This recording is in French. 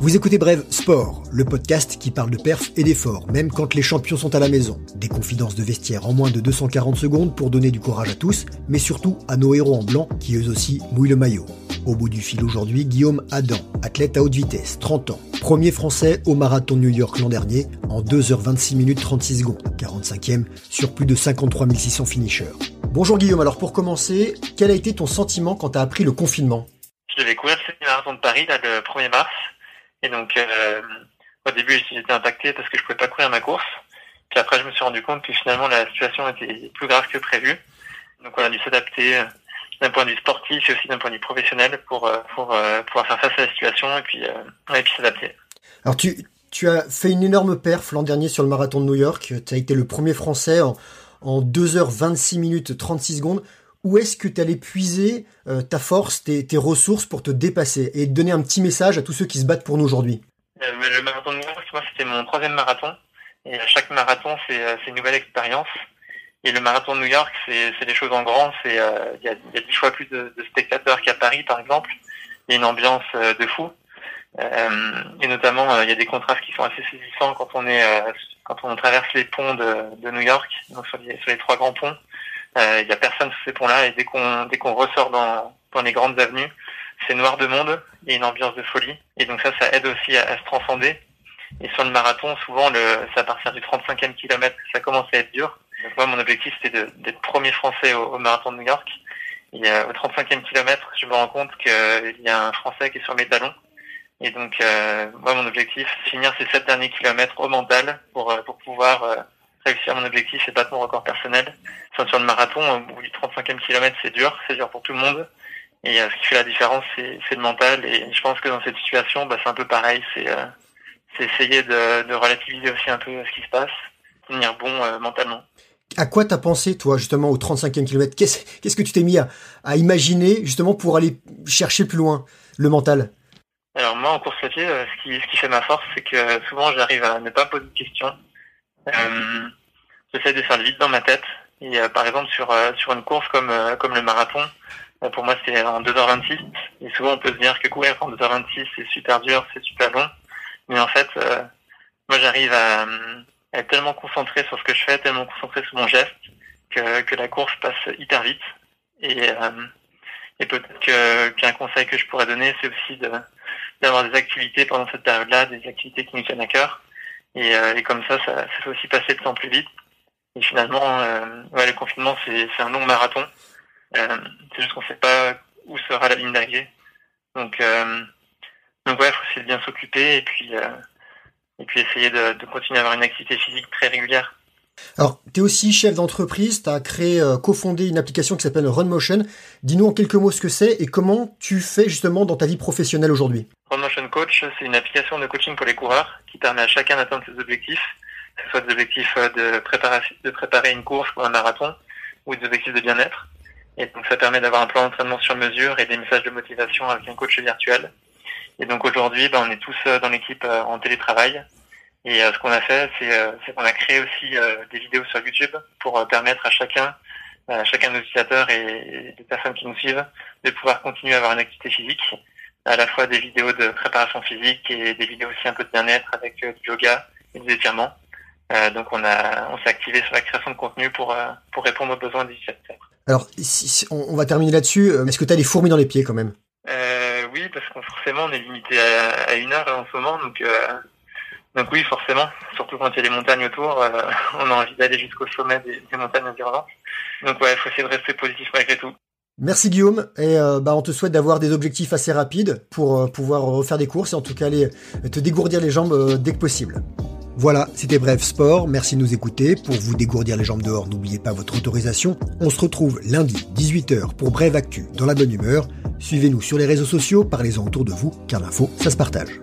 Vous écoutez Brève Sport, le podcast qui parle de perf et d'efforts, même quand les champions sont à la maison. Des confidences de vestiaire en moins de 240 secondes pour donner du courage à tous, mais surtout à nos héros en blanc qui eux aussi mouillent le maillot. Au bout du fil aujourd'hui, Guillaume Adam, athlète à haute vitesse, 30 ans. Premier français au marathon de New York l'an dernier, en 2h26 minutes 36 secondes, 45e sur plus de 53 600 finishers. Bonjour Guillaume, alors pour commencer, quel a été ton sentiment quand tu as appris le confinement Je devais courir le marathon de Paris là, le 1er mars. Et donc, euh, au début, j'étais impacté parce que je pouvais pas courir ma course. Puis après, je me suis rendu compte que finalement, la situation était plus grave que prévu. Donc, on a dû s'adapter euh, d'un point de vue sportif et aussi d'un point de vue professionnel pour, euh, pour pouvoir faire face à la situation et puis, et puis s'adapter. Alors, tu, tu as fait une énorme perf l'an dernier sur le marathon de New York. Tu as été le premier Français en, en 2h26 minutes 36 secondes où est-ce que tu allais puiser euh, ta force, tes, ressources pour te dépasser et donner un petit message à tous ceux qui se battent pour nous aujourd'hui? Euh, Le marathon de New York, moi, c'était mon troisième marathon. Et à chaque marathon, euh, c'est une nouvelle expérience. Et le marathon de New York, c'est des choses en grand. Il y, a, y a dix fois plus de, spectateurs qu'à Paris, par exemple. Il y a une ambiance de fou. et notamment, il y a des contrastes qui sont assez saisissants quand on est quand on traverse les ponts de, New York, donc sur les, sur les trois grands ponts. Il n'y a personne sur ces ponts-là et dès qu'on dès qu'on ressort dans, dans les grandes avenues, c'est noir de monde, il y a une ambiance de folie. Et donc ça, ça aide aussi à, se transcender. Et sur le marathon, souvent, le, c'est à partir du 35e kilomètre que ça commence à être dur. Donc moi, mon objectif, c'était d'être premier français au, marathon de New York. Et euh, au 35e kilomètre, je me rends compte qu'il y a un Français qui est sur mes talons. Et donc, euh, moi, mon objectif, c'est finir ces sept derniers kilomètres au mental pour, euh, pour pouvoir réussir mon objectif et battre mon record personnel. sur le marathon, au bout du 35e kilomètre, c'est dur, c'est dur pour tout le monde. Et euh, ce qui fait la différence, c'est le mental. Et je pense que dans cette situation, bah, c'est un peu pareil. C'est euh, essayer de, de, relativiser aussi un peu ce qui se passe, tenir bon euh, mentalement. À quoi t'as pensé, toi, justement, au 35e kilomètre? Qu'est-ce que tu t'es mis à, à, imaginer, justement, pour aller chercher plus loin le mental? Alors moi, en course à pied, ce qui, ce qui fait ma force, c'est que souvent, j'arrive à ne pas poser de questions euh, J'essaie de faire le vide dans ma tête. Et euh, par exemple sur euh, sur une course comme euh, comme le marathon, pour moi c'est en 2h26. Et souvent on peut se dire que courir en 2h26 c'est super dur, c'est super long. Mais en fait, moi j'arrive à, être tellement concentré sur ce que je fais, tellement concentré sur mon geste, que, que la course passe hyper vite. Et, et peut-être qu'un conseil que je pourrais donner, c'est aussi de d'avoir des activités pendant cette période-là, des activités qui nous tiennent à cœur. Et, euh, et comme ça, ça, ça, fait aussi passer le temps plus vite. Et finalement, euh, ouais, le confinement, c'est un long marathon. Euh, c'est juste qu'on ne sait pas où sera la ligne d'arrivée. Donc, euh, donc ouais, il faut essayer de bien s'occuper et puis euh, et puis essayer de, de, continuer à avoir une activité physique très régulière. Alors, tu es aussi chef d'entreprise, tu as créé, euh, cofondé une application qui s'appelle RunMotion. Dis-nous en quelques mots ce que c'est et comment tu fais justement dans ta vie professionnelle aujourd'hui. RunMotion Coach, c'est une application de coaching pour les coureurs qui permet à chacun d'atteindre ses objectifs, que ce soit des objectifs euh, de préparer, une course ou un marathon ou des objectifs de bien-être. Et donc ça permet d'avoir un plan d'entraînement sur mesure et des messages de motivation avec un coach virtuel. Et donc aujourd'hui, ben, on est tous euh, dans l'équipe en télétravail. Et euh, ce qu'on a fait, c'est euh, qu'on a créé aussi euh, des vidéos sur YouTube pour permettre à chacun, à chacun de nos utilisateurs et, des personnes qui nous suivent, de pouvoir continuer à avoir une activité physique, à la fois des vidéos de préparation physique et des vidéos aussi un peu de bien-être avec du yoga et des étirements. donc on a on s'est activé sur la création de contenu pour pour répondre aux besoins des utilisateurs. Alors si, on, va terminer là-dessus. Est-ce que tu as des fourmis dans les pieds quand même? Euh, Oui, parce qu'on forcément on est limité à, à, une heure en ce moment, donc donc oui, forcément, surtout quand il y a des montagnes autour, euh, on a envie d'aller jusqu'au sommet des, montagnes environnantes. Donc ouais, il faut essayer de rester positif malgré tout. Merci Guillaume, et euh, bah, on te souhaite d'avoir des objectifs assez rapides pour euh, pouvoir refaire des courses et en tout cas aller te dégourdir les jambes dès que possible. Voilà, c'était Bref Sport, merci de nous écouter. Pour vous dégourdir les jambes dehors, n'oubliez pas votre autorisation. On se retrouve lundi, 18h, pour Brève Actu, dans la bonne humeur. Suivez-nous sur les réseaux sociaux, parlez-en autour de vous, car l'info, ça se partage.